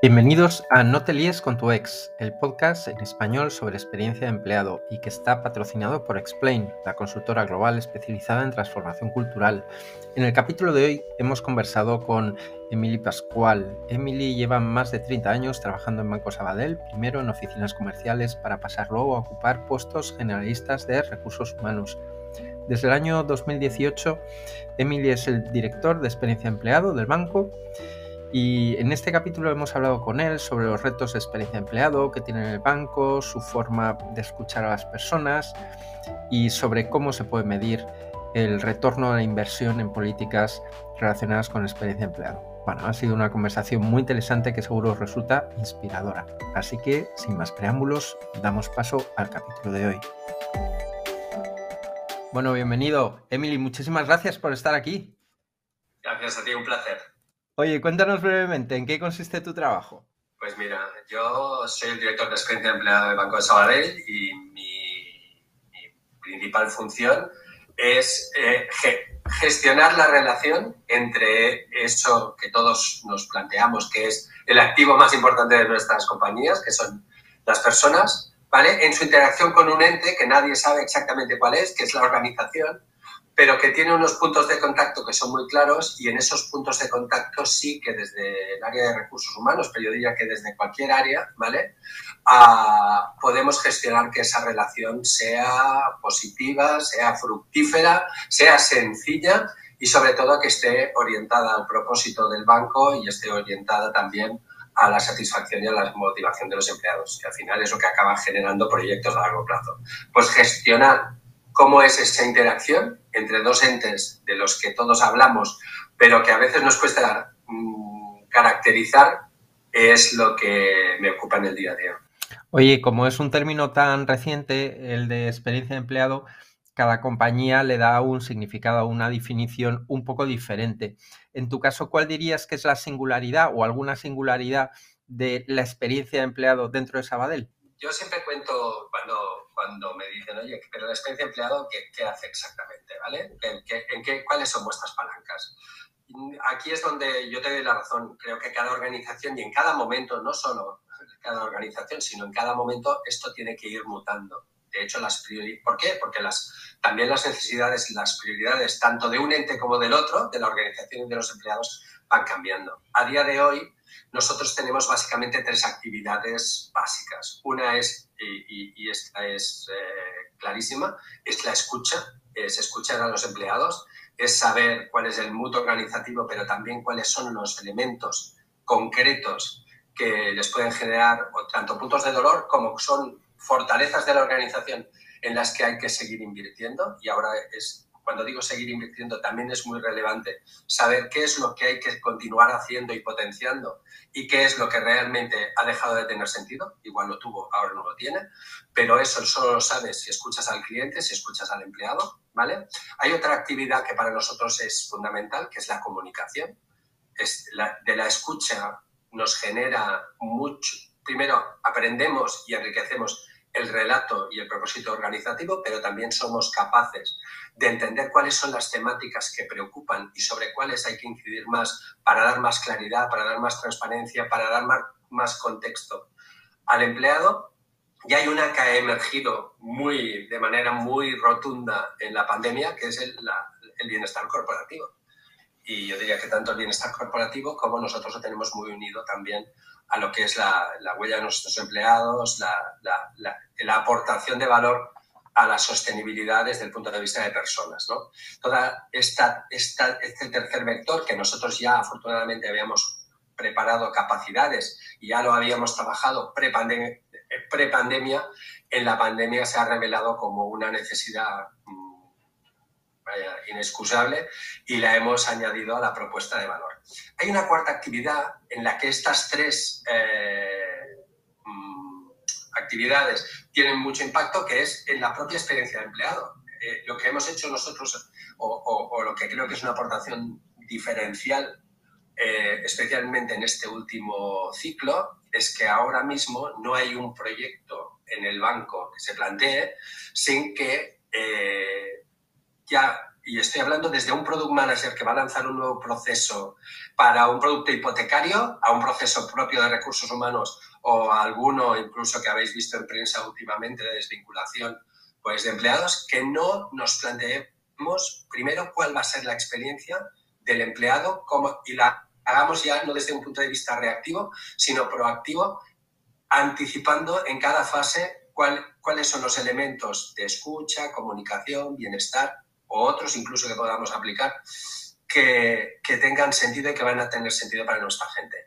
Bienvenidos a No te líes con tu ex, el podcast en español sobre experiencia de empleado y que está patrocinado por Explain, la consultora global especializada en transformación cultural. En el capítulo de hoy hemos conversado con Emily Pascual. Emily lleva más de 30 años trabajando en Banco Sabadell, primero en oficinas comerciales para pasar luego a ocupar puestos generalistas de recursos humanos. Desde el año 2018, Emily es el director de experiencia de empleado del banco y en este capítulo hemos hablado con él sobre los retos de experiencia de empleado que tiene en el banco, su forma de escuchar a las personas y sobre cómo se puede medir el retorno a la inversión en políticas relacionadas con experiencia de empleado. Bueno, ha sido una conversación muy interesante que seguro resulta inspiradora. Así que, sin más preámbulos, damos paso al capítulo de hoy. Bueno, bienvenido. Emily, muchísimas gracias por estar aquí. Gracias a ti, un placer. Oye, cuéntanos brevemente, ¿en qué consiste tu trabajo? Pues mira, yo soy el director de experiencia de empleado del Banco de Sabadell y mi, principal función es eh, gestionar la relación entre eso que todos nos planteamos, que es el activo más importante de nuestras compañías, que son las personas, ¿vale? En su interacción con un ente que nadie sabe exactamente cuál es, que es la organización, pero que tiene unos puntos de contacto que son muy claros y en esos puntos de contacto sí que desde el área de recursos humanos, pero yo diría que desde cualquier área, ¿vale? Ah, podemos gestionar que esa relación sea positiva, sea fructífera, sea sencilla y sobre todo que esté orientada al propósito del banco y esté orientada también a la satisfacción y a la motivación de los empleados, que al final es lo que acaba generando proyectos a largo plazo. Pues gestionar cómo es esa interacción entre dos entes de los que todos hablamos, pero que a veces nos cuesta mm, caracterizar, es lo que me ocupa en el día a día. Oye, como es un término tan reciente, el de experiencia de empleado, cada compañía le da un significado, una definición un poco diferente. En tu caso, ¿cuál dirías que es la singularidad o alguna singularidad de la experiencia de empleado dentro de Sabadell? Yo siempre cuento cuando cuando me dicen, oye, pero la experiencia de empleado, ¿qué, hace exactamente? ¿vale? ¿En qué, ¿Cuáles son vuestras palancas? Aquí es donde yo te doy la razón. Creo que cada organización y en cada momento, no solo cada organización, sino en cada momento, esto tiene que ir mutando. De hecho, las ¿por qué? Porque las, también las necesidades las prioridades, tanto de un ente como del otro, de la organización y de los empleados, van cambiando. A día de hoy, nosotros tenemos básicamente tres actividades básicas. Una es y, esta es eh, clarísima, es la escucha, es escuchar a los empleados, es saber cuál es el mutuo organizativo, pero también cuáles son los elementos concretos que les pueden generar tanto puntos de dolor como son fortalezas de la organización en las que hay que seguir invirtiendo y ahora es cuando digo seguir invirtiendo, también es muy relevante saber qué es lo que hay que continuar haciendo y potenciando y qué es lo que realmente ha dejado de tener sentido. Igual lo tuvo, ahora no lo tiene, pero eso solo lo sabes si escuchas al cliente, si escuchas al empleado, ¿vale? Hay otra actividad que para nosotros es fundamental, que es la comunicación. Es de la escucha nos genera mucho. Primero, aprendemos y enriquecemos el relato y el propósito organizativo, pero también somos capaces de entender cuáles son las temáticas que preocupan y sobre cuáles hay que incidir más para dar más claridad, para dar más transparencia, para dar más, contexto al empleado. Y hay una que ha emergido muy, de manera muy rotunda en la pandemia, que es el, el bienestar corporativo. Y yo diría que tanto el bienestar corporativo como nosotros lo tenemos muy unido también a lo que es la, huella de nuestros empleados, la, aportación de valor a la sostenibilidad desde el punto de vista de personas. ¿no? Toda esta, esta, este tercer vector que nosotros ya afortunadamente habíamos preparado capacidades y ya lo habíamos trabajado pre-pandemia, pre en la pandemia se ha revelado como una necesidad mm, inexcusable y la hemos añadido a la propuesta de valor. Hay una cuarta actividad en la que estas tres eh, actividades tienen mucho impacto, que es en la propia experiencia de empleado. Eh, lo que hemos hecho nosotros, o, lo que creo que es una aportación diferencial, eh, especialmente en este último ciclo, es que ahora mismo no hay un proyecto en el banco que se plantee sin que ya y estoy hablando desde un product manager que va a lanzar un nuevo proceso para un producto hipotecario a un proceso propio de recursos humanos o alguno incluso que habéis visto en prensa últimamente de desvinculación pues, de empleados, que no nos planteemos primero cuál va a ser la experiencia del empleado cómo, y la hagamos ya no desde un punto de vista reactivo, sino proactivo, anticipando en cada fase cuál, cuáles son los elementos de escucha, comunicación, bienestar o otros incluso que podamos aplicar que, que tengan sentido y que van a tener sentido para nuestra gente.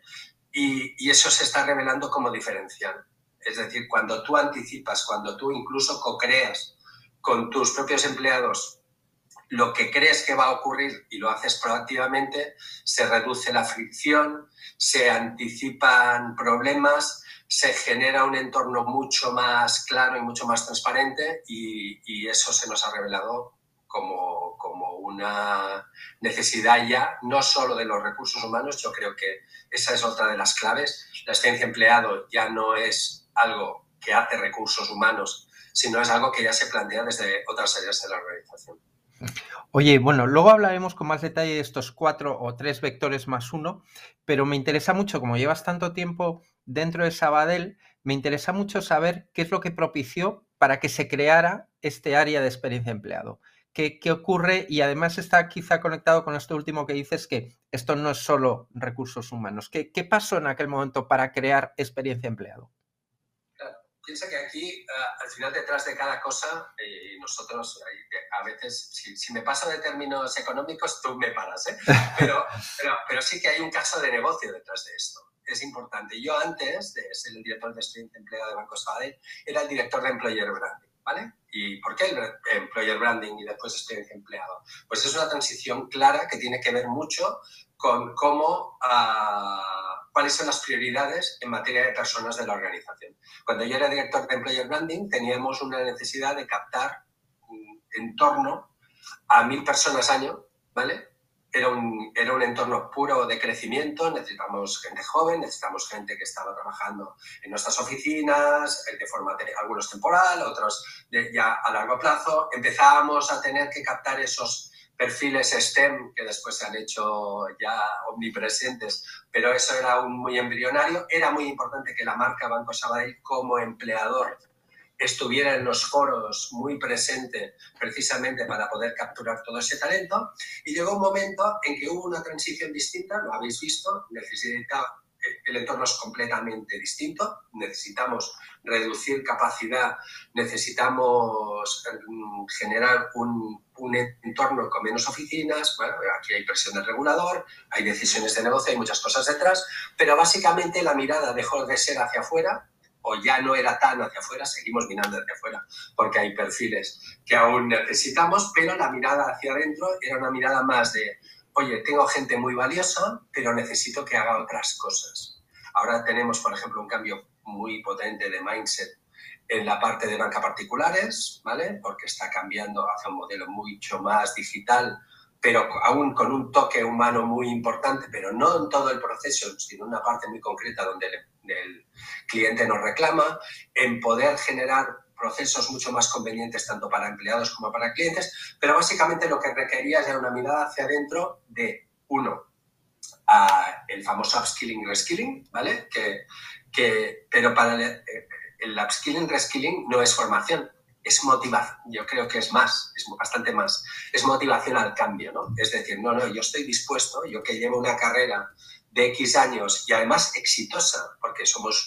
Y, eso se está revelando como diferencial. Es decir, cuando tú anticipas, cuando tú incluso co-creas con tus propios empleados lo que crees que va a ocurrir y lo haces proactivamente, se reduce la fricción, se anticipan problemas, se genera un entorno mucho más claro y mucho más transparente y, y eso se nos ha revelado como, como, una necesidad ya, no solo de los recursos humanos, yo creo que esa es otra de las claves. La experiencia empleado ya no es algo que hace recursos humanos, sino es algo que ya se plantea desde otras áreas de la organización. Oye, bueno, luego hablaremos con más detalle de estos cuatro o tres vectores más uno, pero me interesa mucho, como llevas tanto tiempo dentro de Sabadell, me interesa mucho saber qué es lo que propició para que se creara este área de experiencia empleado. ¿Qué, qué ocurre? Y además está quizá conectado con esto último que dices, que esto no es solo recursos humanos. ¿Qué, qué pasó en aquel momento para crear experiencia empleado? piensa que aquí, uh, al final, detrás de cada cosa, y nosotros a veces, si, si, me paso de términos económicos, tú me paras, ¿eh? Pero, pero, pero, sí que hay un caso de negocio detrás de esto. Es importante. Yo antes de ser el director de experiencia empleado de Banco Sabadell, era el director de Employer Branding, ¿vale? ¿Y por qué el Employer Branding y después experiencia empleado? Pues es una transición clara que tiene que ver mucho con cómo... Uh, cuáles son las prioridades en materia de personas de la organización. Cuando yo era director de Employer Branding, teníamos una necesidad de captar en torno a mil personas año, ¿vale? Era un, era un entorno puro de crecimiento, necesitamos gente joven, necesitamos gente que estaba trabajando en nuestras oficinas, de forma, algunos temporal, otros de, ya a largo plazo. Empezábamos a tener que captar esos perfiles STEM que después se han hecho ya omnipresentes, pero eso era un muy embrionario. Era muy importante que la marca Banco Sabadell como empleador estuviera en los foros muy presente precisamente para poder capturar todo ese talento. Y llegó un momento en que hubo una transición distinta, lo habéis visto, necesitaba el entorno es completamente distinto, necesitamos reducir capacidad, necesitamos mm, generar un, un, entorno con menos oficinas, bueno, aquí hay presión del regulador, hay decisiones de negocio, hay muchas cosas detrás, pero básicamente la mirada dejó de ser hacia afuera o ya no era tan hacia afuera, seguimos mirando hacia afuera porque hay perfiles que aún necesitamos, pero la mirada hacia adentro era una mirada más de oye, tengo gente muy valiosa, pero necesito que haga otras cosas. Ahora tenemos, por ejemplo, un cambio muy potente de mindset en la parte de banca particulares, ¿vale? Porque está cambiando hacia un modelo mucho más digital, pero aún con un toque humano muy importante, pero no en todo el proceso, sino en una parte muy concreta donde el, cliente nos reclama, en poder generar procesos mucho más convenientes tanto para empleados como para clientes, pero básicamente lo que requería era una mirada hacia adentro de, uno, a el famoso upskilling reskilling, ¿vale? Que, que, pero para el, el upskilling reskilling no es formación, es motivación, yo creo que es más, es bastante más, es motivación al cambio, ¿no? Es decir, no, no, yo estoy dispuesto, yo que llevo una carrera de X años y además exitosa, porque somos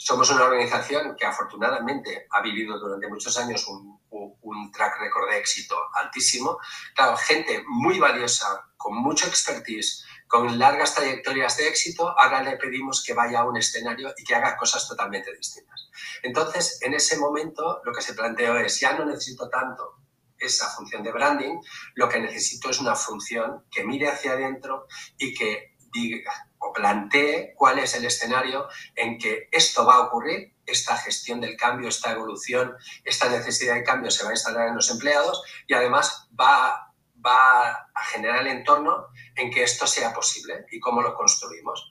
somos una organización que afortunadamente ha vivido durante muchos años un, un, track record de éxito altísimo. Claro, gente muy valiosa, con mucho expertise, con largas trayectorias de éxito, ahora le pedimos que vaya a un escenario y que haga cosas totalmente distintas. Entonces, en ese momento, lo que se planteó es, ya no necesito tanto esa función de branding, lo que necesito es una función que mire hacia adentro y que diga, o plantee cuál es el escenario en que esto va a ocurrir, esta gestión del cambio, esta evolución, esta necesidad de cambio se va a instalar en los empleados y además va, va a generar el entorno en que esto sea posible y cómo lo construimos.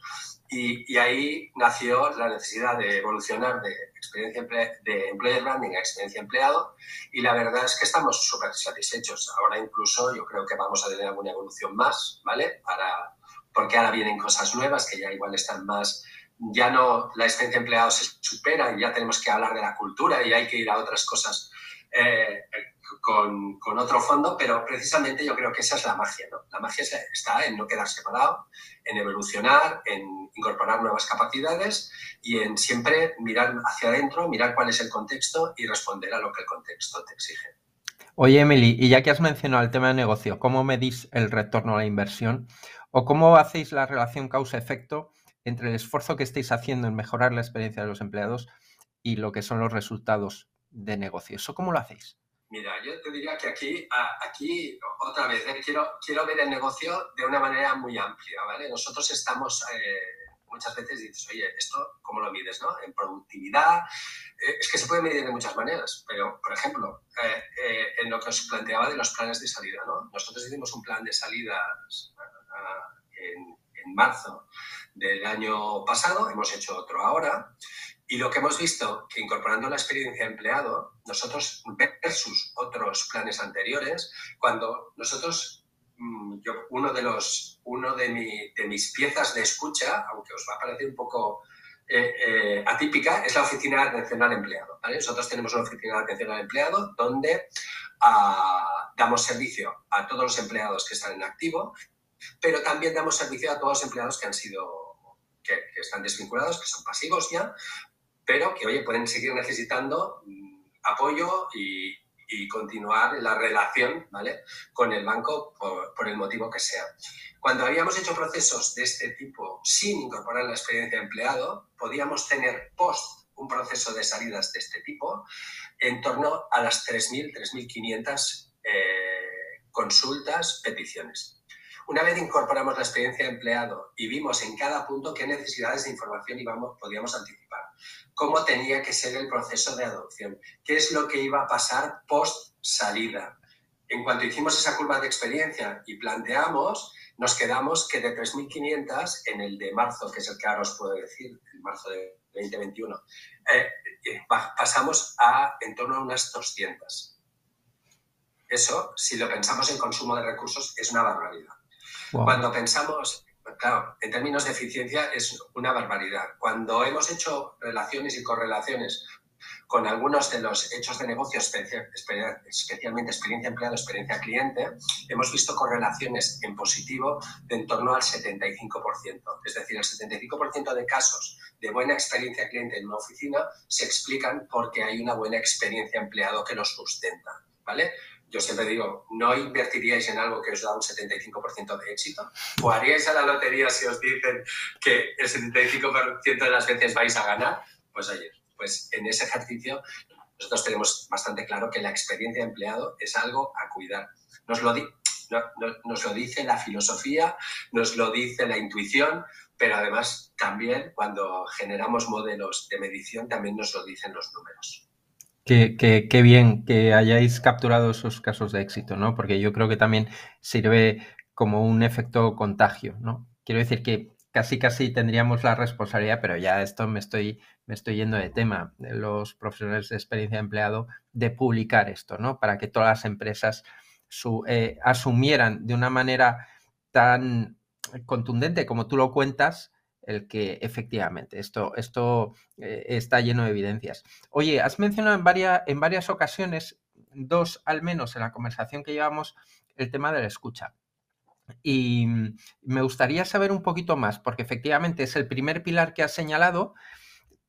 Y, ahí nació la necesidad de evolucionar de experiencia de employer branding a experiencia empleado y la verdad es que estamos súper satisfechos. Ahora incluso yo creo que vamos a tener alguna evolución más, ¿vale? Para, porque ahora vienen cosas nuevas que ya igual están más, ya no la experiencia empleado se supera y ya tenemos que hablar de la cultura y hay que ir a otras cosas eh, con, otro fondo, pero precisamente yo creo que esa es la magia, ¿no? La magia está en no quedar separado, en evolucionar, en incorporar nuevas capacidades y en siempre mirar hacia adentro, mirar cuál es el contexto y responder a lo que el contexto te exige. Oye, Emily, y ya que has mencionado el tema de negocio, ¿cómo medís el retorno a la inversión? ¿O cómo hacéis la relación causa-efecto entre el esfuerzo que estáis haciendo en mejorar la experiencia de los empleados y lo que son los resultados de negocio? ¿Eso cómo lo hacéis? Mira, yo te diría que aquí, aquí otra vez, ¿eh? quiero, quiero ver el negocio de una manera muy amplia, ¿vale? Nosotros estamos, eh, muchas veces dices, oye, ¿esto cómo lo mides, no? En productividad, eh, es que se puede medir de muchas maneras, pero, por ejemplo, en lo que os planteaba de los planes de salida, ¿no? Nosotros hicimos un plan de salidas en, en marzo del año pasado, hemos hecho otro ahora, y lo que hemos visto, que incorporando la experiencia empleado, nosotros versus otros planes anteriores, cuando nosotros, mm, yo, uno de los, uno de, mis piezas de escucha, aunque os va a parecer un poco eh, eh, atípica, es la oficina de atención al empleado. Nosotros tenemos una oficina de atención al empleado donde ah, damos servicio a todos los empleados que están en activo, pero también damos servicio a todos los empleados que han sido que, están desvinculados, que son pasivos ya, pero que, oye, pueden seguir necesitando mm, apoyo y, continuar la relación ¿vale? con el banco por, el motivo que sea. Cuando habíamos hecho procesos de este tipo sin incorporar la experiencia de empleado, podíamos tener post un proceso de salidas de este tipo en torno a las 3.000, 3.500 eh, consultas, peticiones. Una vez incorporamos la experiencia de empleado y vimos en cada punto qué necesidades de información íbamos, podíamos anticipar, cómo tenía que ser el proceso de adopción, qué es lo que iba a pasar post salida. En cuanto hicimos esa curva de experiencia y planteamos, nos quedamos que de 3.500 en el de marzo, que es el que ahora os puedo decir, el marzo de 2021, eh, eh, pasamos a en torno a unas 200. Eso, si lo pensamos en consumo de recursos, es una barbaridad. Cuando pensamos, claro, en términos de eficiencia es una barbaridad. Cuando hemos hecho relaciones y correlaciones con algunos de los hechos de negocio, especialmente experiencia empleado, experiencia cliente, hemos visto correlaciones en positivo de en torno al 75%. Es decir, el 75% de casos de buena experiencia cliente en una oficina se explican porque hay una buena experiencia empleado que los sustenta. Yo siempre digo, ¿no invertiríais en algo que os da un 75% de éxito? ¿O haríais a la lotería si os dicen que el 75% de las veces vais a ganar? Pues oye, pues en ese ejercicio nosotros tenemos bastante claro que la experiencia de empleado es algo a cuidar. Nos lo, nos lo dice la filosofía, nos lo dice la intuición, pero además también cuando generamos modelos de medición también nos lo dicen los números. Qué, bien que hayáis capturado esos casos de éxito, ¿no? Porque yo creo que también sirve como un efecto contagio, ¿no? Quiero decir que casi casi tendríamos la responsabilidad, pero ya esto me estoy, me estoy yendo de tema, los profesionales de experiencia de empleado, de publicar esto, ¿no? Para que todas las empresas eh, asumieran de una manera tan contundente como tú lo cuentas, el que efectivamente esto, esto eh, está lleno de evidencias. Oye, has mencionado en varias, en varias ocasiones, dos al menos en la conversación que llevamos, el tema de la escucha. Y me gustaría saber un poquito más, porque efectivamente es el primer pilar que has señalado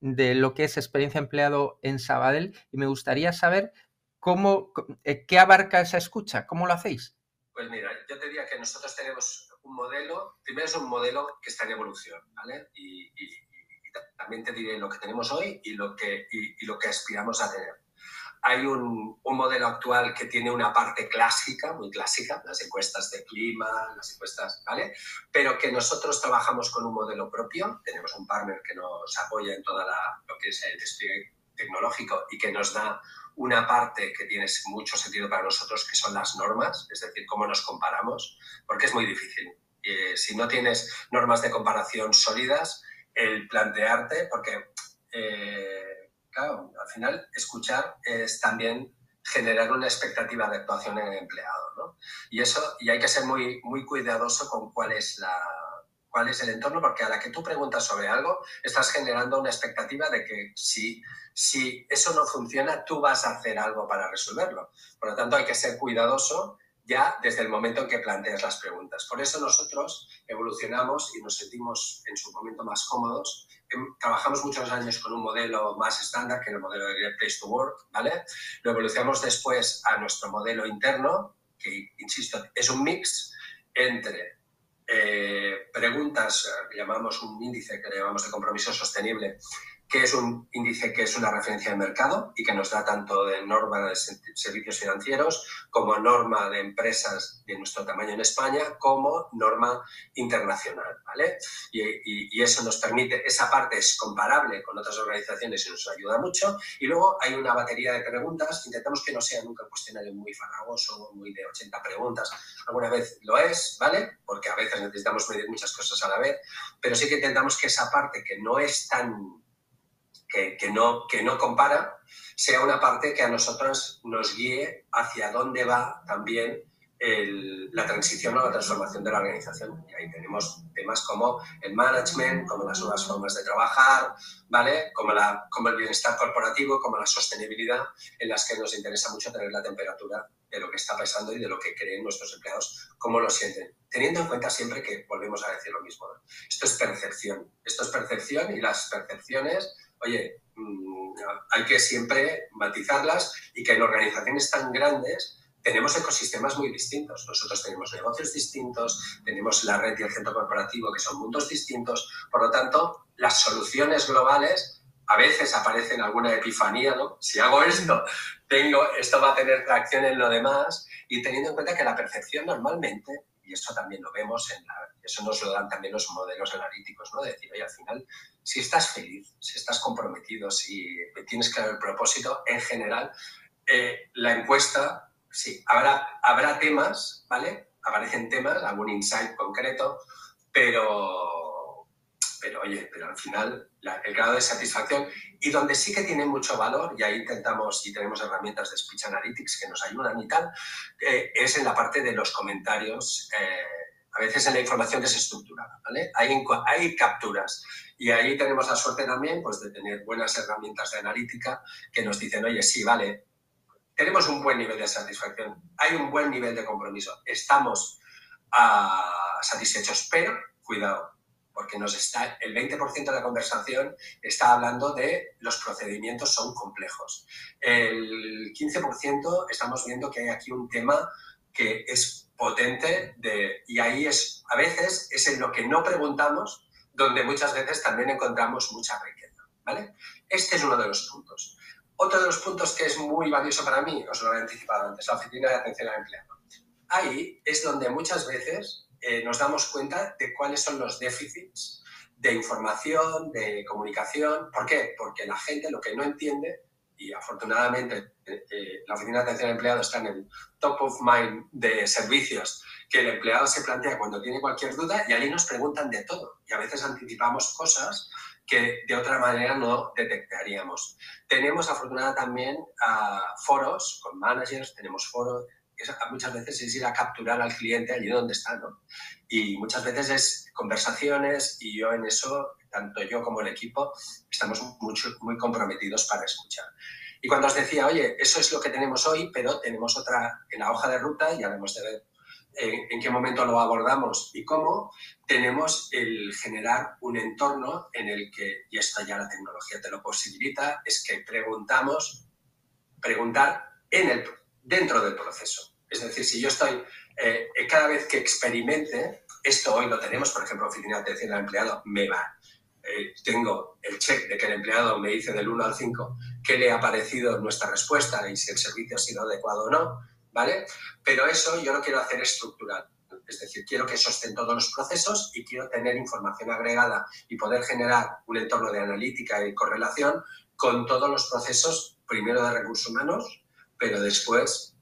de lo que es experiencia empleado en Sabadell y me gustaría saber cómo, eh, qué abarca esa escucha, cómo lo hacéis. Pues mira, yo te diría que nosotros tenemos un modelo, primero es un modelo que está en evolución, ¿vale? Y, también te diré lo que tenemos hoy y lo que, y, lo que aspiramos a tener. Hay un, un, modelo actual que tiene una parte clásica, muy clásica, las encuestas de clima, las encuestas, ¿vale? Pero que nosotros trabajamos con un modelo propio, tenemos un partner que nos apoya en toda la, lo que es el despliegue tecnológico y que nos da una parte que tiene mucho sentido para nosotros, que son las normas, es decir, cómo nos comparamos, porque es muy difícil. Eh, si no tienes normas de comparación sólidas, el plantearte, porque, eh, claro, al final escuchar es también generar una expectativa de actuación en el empleado, ¿no? Y eso, y hay que ser muy, muy cuidadoso con cuál es la, cuál es el entorno, porque a la que tú preguntas sobre algo, estás generando una expectativa de que si, si eso no funciona, tú vas a hacer algo para resolverlo. Por lo tanto, hay que ser cuidadoso ya desde el momento en que planteas las preguntas. Por eso nosotros evolucionamos y nos sentimos en su momento más cómodos. Em, trabajamos muchos años con un modelo más estándar, que el modelo de Place to Work, ¿vale? Lo evolucionamos después a nuestro modelo interno, que, insisto, es un mix entre eh, preguntas, eh, llamamos un índice que llamamos de compromiso sostenible, que es un índice que es una referencia de mercado y que nos da tanto de norma de servicios financieros como norma de empresas de nuestro tamaño en España como norma internacional, ¿vale? Y, eso nos permite, esa parte es comparable con otras organizaciones y nos ayuda mucho. Y luego hay una batería de preguntas, intentamos que no sea nunca un cuestionario muy farragoso, muy de 80 preguntas, alguna vez lo es, ¿vale? Porque a veces necesitamos medir muchas cosas a la vez, pero sí que intentamos que esa parte que no es tan que, no, que no compara, sea una parte que a nosotros nos guíe hacia dónde va también la transición o la transformación de la organización. Y ahí tenemos temas como el management, como las nuevas formas de trabajar, ¿vale? como, la, como el bienestar corporativo, como la sostenibilidad, en las que nos interesa mucho tener la temperatura de lo que está pasando y de lo que creen nuestros empleados, cómo lo sienten. Teniendo en cuenta siempre que volvemos a decir lo mismo. Esto es percepción. Esto es percepción y las percepciones oye, mm, hay que siempre matizarlas y que en organizaciones tan grandes tenemos ecosistemas muy distintos. Nosotros tenemos negocios distintos, tenemos la red y el centro corporativo que son mundos distintos. Por lo tanto, las soluciones globales a veces aparecen alguna epifanía, ¿no? Si hago esto, tengo, esto va a tener tracción en lo demás y teniendo en cuenta que la percepción normalmente y esto también lo vemos, en eso nos lo dan también los modelos analíticos, ¿no? De decir, oye, al final, si estás feliz, si estás comprometido, si tienes claro el propósito, en general, eh, la encuesta, sí, habrá, habrá temas, ¿vale? Aparecen temas, algún insight concreto, pero, pero oye, pero al final el grado de satisfacción y donde sí que tiene mucho valor, y ahí intentamos y tenemos herramientas de Speech Analytics que nos ayudan y tal, eh, es en la parte de los comentarios, eh, a veces en la información desestructurada, ¿vale? Hay, hay capturas y ahí tenemos la suerte también pues, de tener buenas herramientas de analítica que nos dicen, oye, sí, vale, tenemos un buen nivel de satisfacción, hay un buen nivel de compromiso, estamos uh, satisfechos, pero cuidado, porque nos está, el 20% de la conversación está hablando de los procedimientos son complejos. El 15% estamos viendo que hay aquí un tema que es potente de, y ahí es, a veces, es en lo que no preguntamos donde muchas veces también encontramos mucha riqueza. ¿vale? Este es uno de los puntos. Otro de los puntos que es muy valioso para mí, os lo he anticipado antes, la oficina de atención al empleado. Ahí es donde muchas veces eh, nos damos cuenta de cuáles son los déficits de información, de comunicación. ¿Por qué? Porque la gente lo que no entiende, y afortunadamente eh, eh, la Oficina de Atención al Empleado está en el top of mind de servicios que el empleado se plantea cuando tiene cualquier duda y ahí nos preguntan de todo. Y a veces anticipamos cosas que de otra manera no detectaríamos. Tenemos afortunadamente también foros con managers, tenemos foros muchas veces es ir a capturar al cliente allí donde está, ¿no? Y muchas veces es conversaciones y yo en eso, tanto yo como el equipo, estamos mucho, muy comprometidos para escuchar. Y cuando os decía, oye, eso es lo que tenemos hoy, pero tenemos otra en la hoja de ruta, ya debemos de ver en, qué momento lo abordamos y cómo, tenemos el generar un entorno en el que, y esto ya la tecnología te lo posibilita, es que preguntamos, preguntar en el dentro del proceso. Es decir, si yo estoy, eh, cada vez que experimente, esto hoy lo tenemos, por ejemplo, oficina de atención al empleado, me va. Eh, tengo el check de que el empleado me dice del 1 al 5 qué le ha parecido nuestra respuesta y si el servicio ha sido adecuado o no, ¿vale? Pero eso yo lo quiero hacer estructural. Es decir, quiero que sosten todos los procesos y quiero tener información agregada y poder generar un entorno de analítica y correlación con todos los procesos, primero de recursos humanos, pero después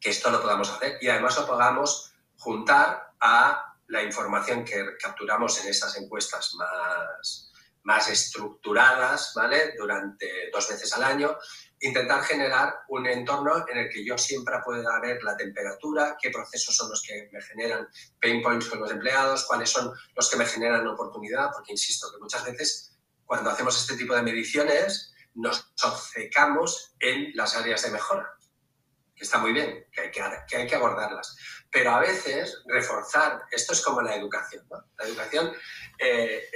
que esto lo podamos hacer y además lo podamos juntar a la información que capturamos en esas encuestas más, más estructuradas, ¿vale? Durante dos veces al año, intentar generar un entorno en el que yo siempre pueda ver la temperatura, qué procesos son los que me generan pain points con los empleados, cuáles son los que me generan oportunidad, porque insisto que muchas veces cuando hacemos este tipo de mediciones nos obcecamos en las áreas de mejora, que está muy bien, que hay que, que, hay que abordarlas. Pero a veces reforzar, esto es como la educación, ¿no? La educación, eh,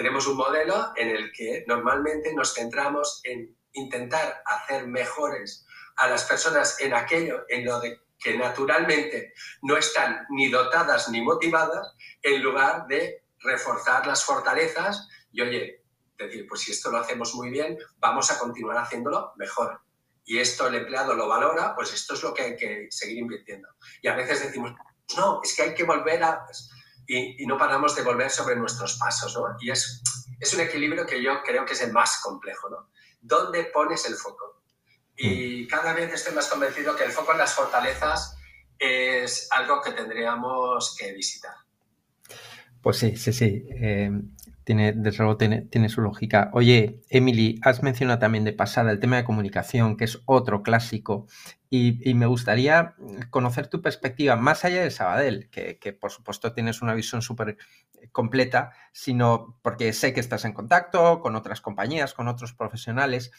tenemos un modelo en el que normalmente nos centramos en intentar hacer mejores a las personas en aquello en lo de que naturalmente no están ni dotadas ni motivadas, en lugar de reforzar las fortalezas y, oye, decir, pues si esto lo hacemos muy bien, vamos a continuar haciéndolo mejor. Y esto el empleado lo valora, pues esto es lo que hay que seguir invirtiendo. Y a veces decimos, no, es que hay que volver a... Y, y no paramos de volver sobre nuestros pasos, ¿no? Y es, es un equilibrio que yo creo que es el más complejo, ¿no? dónde pones el foco. Y mm. cada vez estoy más convencido que el foco en las fortalezas es algo que tendríamos que visitar. Pues sí, sí, sí. Eh, tiene, desde luego tiene, tiene, su lógica. Oye, Emily, has mencionado también de pasada el tema de comunicación, que es otro clásico, y, me gustaría conocer tu perspectiva, más allá de Sabadell, que, que por supuesto tienes una visión súper completa, sino porque sé que estás en contacto con otras compañías, con otros profesionales.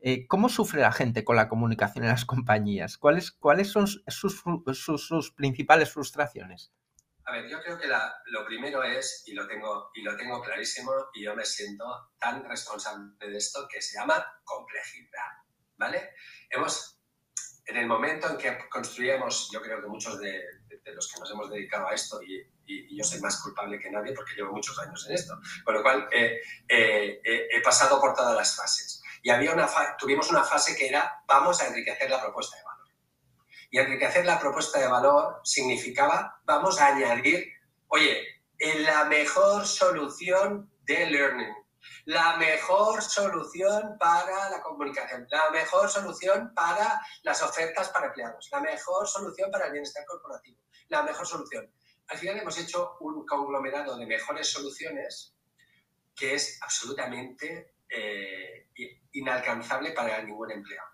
Eh, ¿Cómo sufre la gente con la comunicación en las compañías? ¿Cuáles, cuáles son sus, sus, principales frustraciones? A ver, yo creo que lo primero es, y lo, tengo, y lo tengo clarísimo, y yo me siento tan responsable de esto, que se llama complejidad. ¿Vale? Hemos, en el momento en que construíamos, yo creo que muchos de, de los que nos hemos dedicado a esto, y y, yo soy más culpable que nadie porque llevo muchos años en esto. Con lo cual, eh, eh, eh, he pasado por todas las fases. Y había una tuvimos una fase que era, vamos a enriquecer la propuesta de valor. Y enriquecer la propuesta de valor significaba, vamos a añadir, oye, la mejor solución de learning, la mejor solución para la comunicación, la mejor solución para las ofertas para empleados, la mejor solución para el bienestar corporativo, la mejor solución al final hemos hecho un conglomerado de mejores soluciones que es absolutamente eh, inalcanzable para ningún empleado.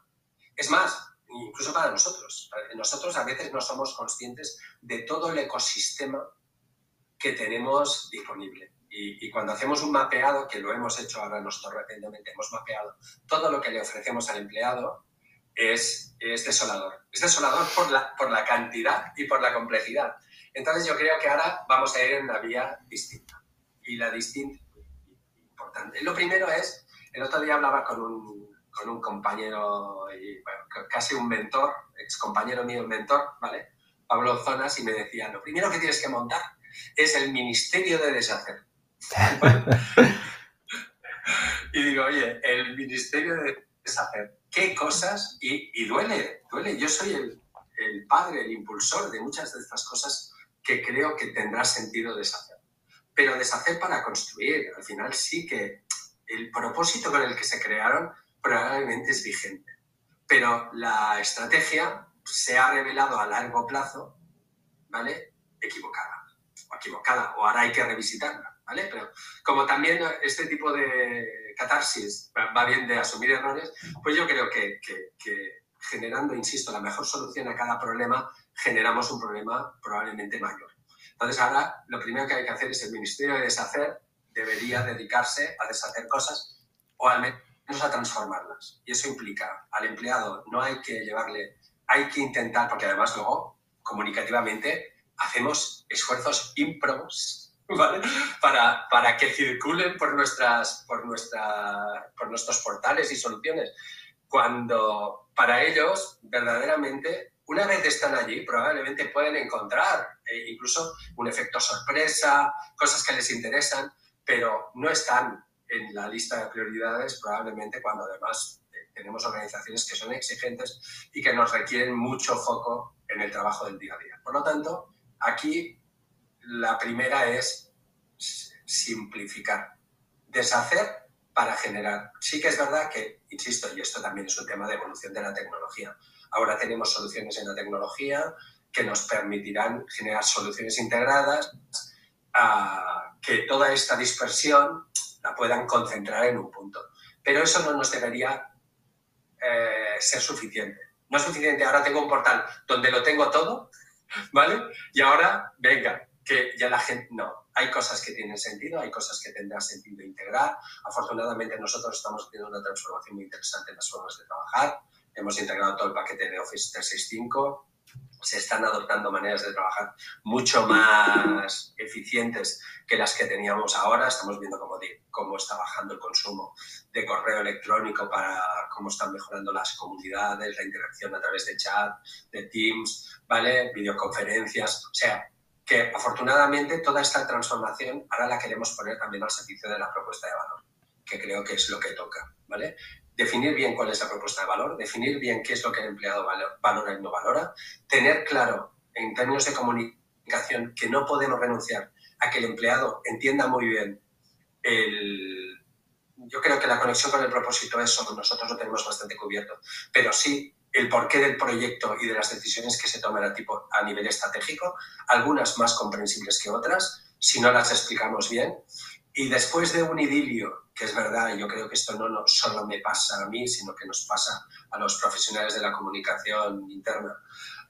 Es más, incluso para nosotros. Nosotros a veces no somos conscientes de todo el ecosistema que tenemos disponible. Y, cuando hacemos un mapeado, que lo hemos hecho ahora nosotros recientemente, hemos mapeado todo lo que le ofrecemos al empleado, es, es desolador. Es desolador por la, por la cantidad y por la complejidad. Entonces yo creo que ahora vamos a ir en una vía distinta. Y la distinta, importante. Lo primero es, el otro día hablaba con un, con un compañero, y, casi un mentor, ex compañero mío, mentor, ¿vale? Pablo Zonas, y me decía, lo primero que tienes que montar es el Ministerio de Deshacer. y digo, oye, el Ministerio de Deshacer, ¿qué cosas? Y, y duele, duele. Yo soy el, el padre, el impulsor de muchas de estas cosas que creo que tendrá sentido deshacer. Pero deshacer para construir, al final sí que el propósito con el que se crearon probablemente es vigente. Pero la estrategia se ha revelado a largo plazo, ¿vale? Equivocada. O equivocada, o ahora hay que revisitarla, ¿vale? Pero como también este tipo de catarsis va bien de asumir errores, pues yo creo que, que, que generando, insisto, la mejor solución a cada problema, generamos un problema probablemente mayor. Entonces ahora lo primero que hay que hacer es el Ministerio de Deshacer debería dedicarse a deshacer cosas o al menos a transformarlas. Y eso implica al empleado no hay que llevarle, hay que intentar, porque además luego comunicativamente hacemos esfuerzos ímprobos ¿vale? para, para que circulen por, nuestras, por, nuestra, por nuestros portales y soluciones. Cuando para ellos verdaderamente una vez están allí, probablemente pueden encontrar eh, incluso un efecto sorpresa, cosas que les interesan, pero no están en la lista de prioridades probablemente cuando además eh, tenemos organizaciones que son exigentes y que nos requieren mucho foco en el trabajo del día a día. Por lo tanto, aquí la primera es simplificar, deshacer para generar. Sí que es verdad que, insisto, y esto también es un tema de evolución de la tecnología. Ahora tenemos soluciones en la tecnología que nos permitirán generar soluciones integradas a que toda esta dispersión la puedan concentrar en un punto. Pero eso no nos debería eh, ser suficiente. No es suficiente, ahora tengo un portal donde lo tengo todo, ¿vale? Y ahora, venga, que ya la gente, no, hay cosas que tienen sentido, hay cosas que tendrá sentido integrar. Afortunadamente nosotros estamos teniendo una transformación muy interesante en las formas de trabajar. Hemos integrado todo el paquete de Office 365, se están adoptando maneras de trabajar mucho más eficientes que las que teníamos ahora. Estamos viendo cómo, cómo está bajando el consumo de correo electrónico para cómo están mejorando las comunidades, la interacción a través de chat, de Teams, ¿vale? Videoconferencias. O sea, que afortunadamente toda esta transformación ahora la queremos poner también al servicio de la propuesta de valor, que creo que es lo que toca, ¿vale? Definir bien cuál es la propuesta de valor, definir bien qué es lo que el empleado valora y no valora, tener claro en términos de comunicación que no podemos renunciar a que el empleado entienda muy bien el... Yo creo que la conexión con el propósito, eso nosotros lo tenemos bastante cubierto, pero sí el porqué del proyecto y de las decisiones que se toman a nivel estratégico, algunas más comprensibles que otras, si no las explicamos bien. Y después de un idilio, que es verdad, yo creo que esto no, solo me pasa a mí, sino que nos pasa a los profesionales de la comunicación interna,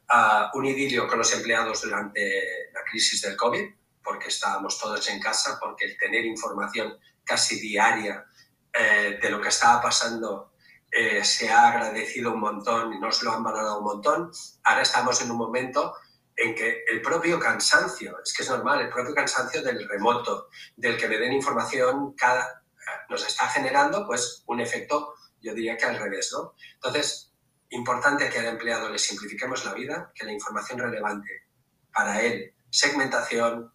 a un idilio con los empleados durante la crisis del COVID, porque estábamos todos en casa, porque el tener información casi diaria eh, de lo que estaba pasando eh, se ha agradecido un montón y nos lo han valorado un montón. Ahora estamos en un momento en que el propio cansancio, es que es normal, el propio cansancio del remoto, del que me den información, cada, nos está generando pues un efecto, yo diría que al revés, ¿no? Entonces, importante que al empleado le simplifiquemos la vida, que la información relevante para él, segmentación,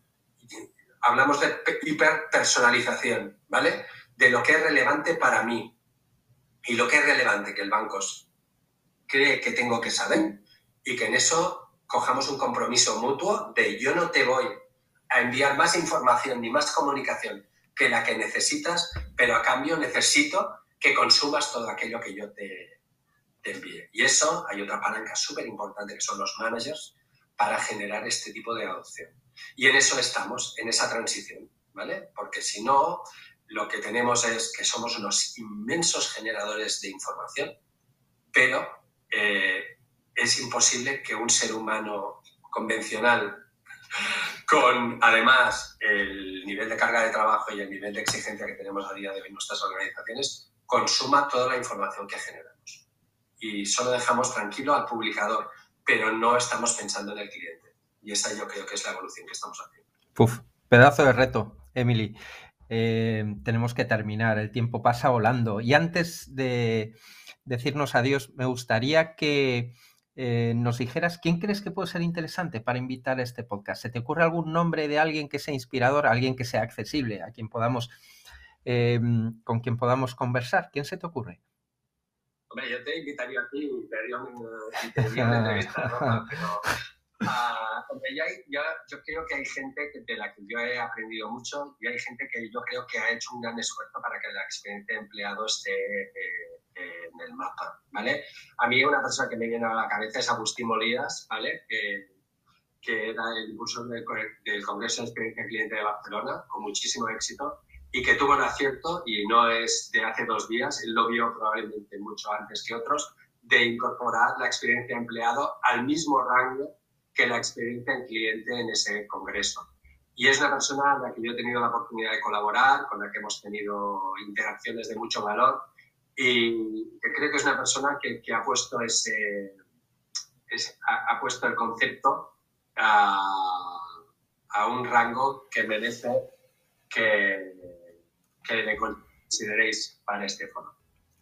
hablamos de hiperpersonalización, ¿vale? De lo que es relevante para mí, y lo que es relevante que el banco cree que tengo que saber y que en eso cojamos un compromiso mutuo de yo no te voy a enviar más información ni más comunicación que la que necesitas, pero a cambio necesito que consumas todo aquello que yo te, te envíe. Y eso hay otra palanca súper importante que son los managers para generar este tipo de adopción. Y en eso estamos, en esa transición, ¿vale? Porque si no, lo que tenemos es que somos unos inmensos generadores de información, pero eh, es imposible que un ser humano convencional, con además el nivel de carga de trabajo y el nivel de exigencia que tenemos a día de hoy en nuestras organizaciones, consuma toda la información que generamos. Y solo dejamos tranquilo al publicador, pero no estamos pensando en el cliente. Y esa yo creo que es la evolución que estamos haciendo. Puf, pedazo de reto, Emily. Eh, tenemos que terminar, el tiempo pasa volando. Y antes de decirnos adiós, me gustaría que eh, nos dijeras quién crees que puede ser interesante para invitar a este podcast. ¿Se te ocurre algún nombre de alguien que sea inspirador, alguien que sea accesible, a quien podamos, eh, con quien podamos conversar? ¿Quién se te ocurre? Hombre, yo te invitaría a ti y te haría una entrevista, Ah, yo creo que hay gente de la que yo he aprendido mucho y hay gente que yo creo que ha hecho un gran esfuerzo para que la experiencia de empleado esté eh, en el mapa, ¿vale? A mí una persona que me viene a la cabeza es Agustín Molías, ¿vale? Que, que era el impulsor del, Congreso de Experiencia Cliente de Barcelona, con muchísimo éxito, y que tuvo un acierto, y no es de hace dos días, él lo vio probablemente mucho antes que otros, de incorporar la experiencia de empleado al mismo rango que la experiencia en cliente en ese congreso. Y es una persona a la que yo he tenido la oportunidad de colaborar, con la que hemos tenido interacciones de mucho valor y creo que es una persona que, que ha puesto ese, ha, puesto el concepto a, a, un rango que merece que, que le consideréis para este foro.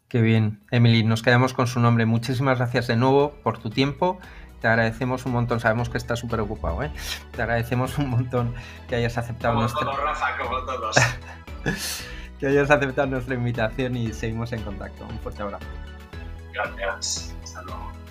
Qué bien, Emily, nos quedamos con su nombre. Muchísimas gracias de nuevo por tu tiempo te agradecemos un montón, sabemos que estás súper ocupado, ¿eh? Te agradecemos un montton que hayas aceptado como nuestra... Rafa, como todos. que hayas aceptado nuestra invitación y seguimos en contacto. Un fuerte abrazo. Gracias. Hasta luego.